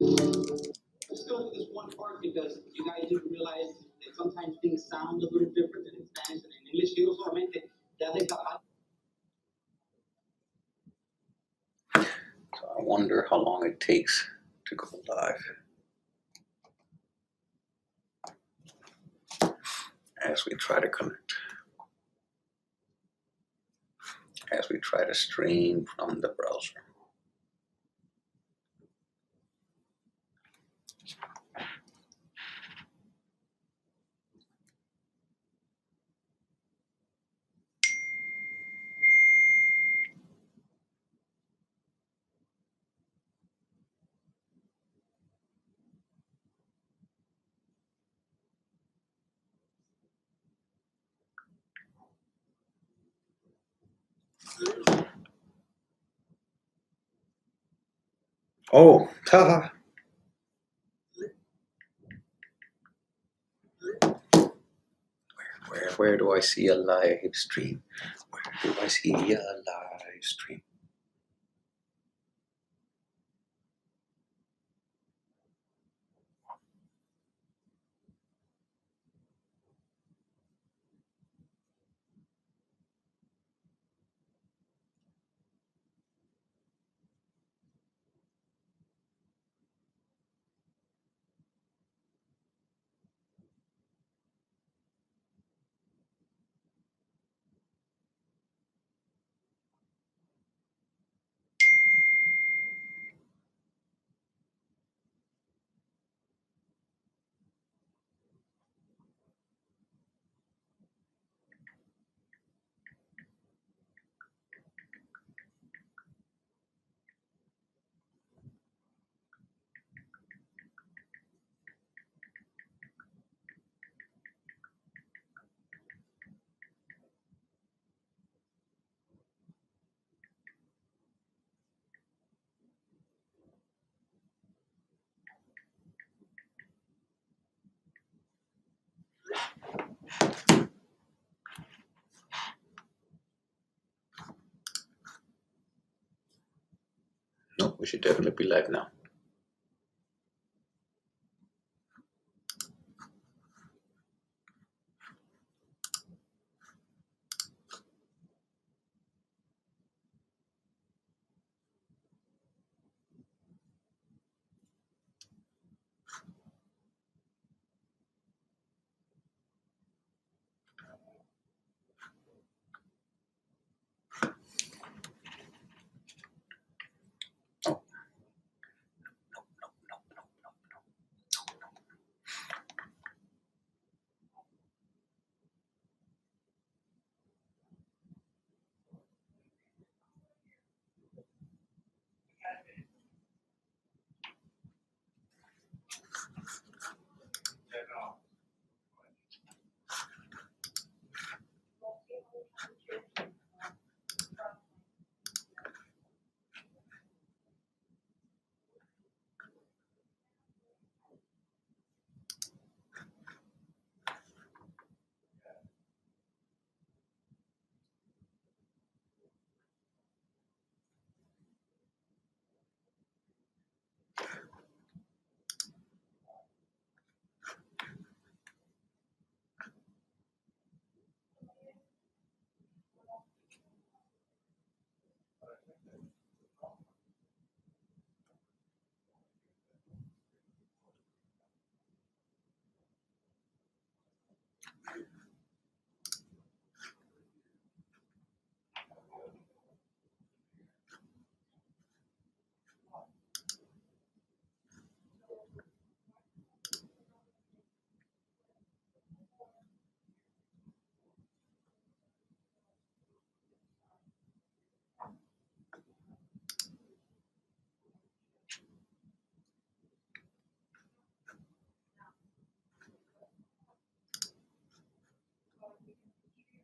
this one part because you guys realize that sometimes things sound a little different in Spanish in English. Solamente capaz I wonder how long it takes to go live. As we try to connect. As we try to stream from the browser. Oh. Where, where, where do I see a live stream? Where do I see a live stream? We should definitely be live now.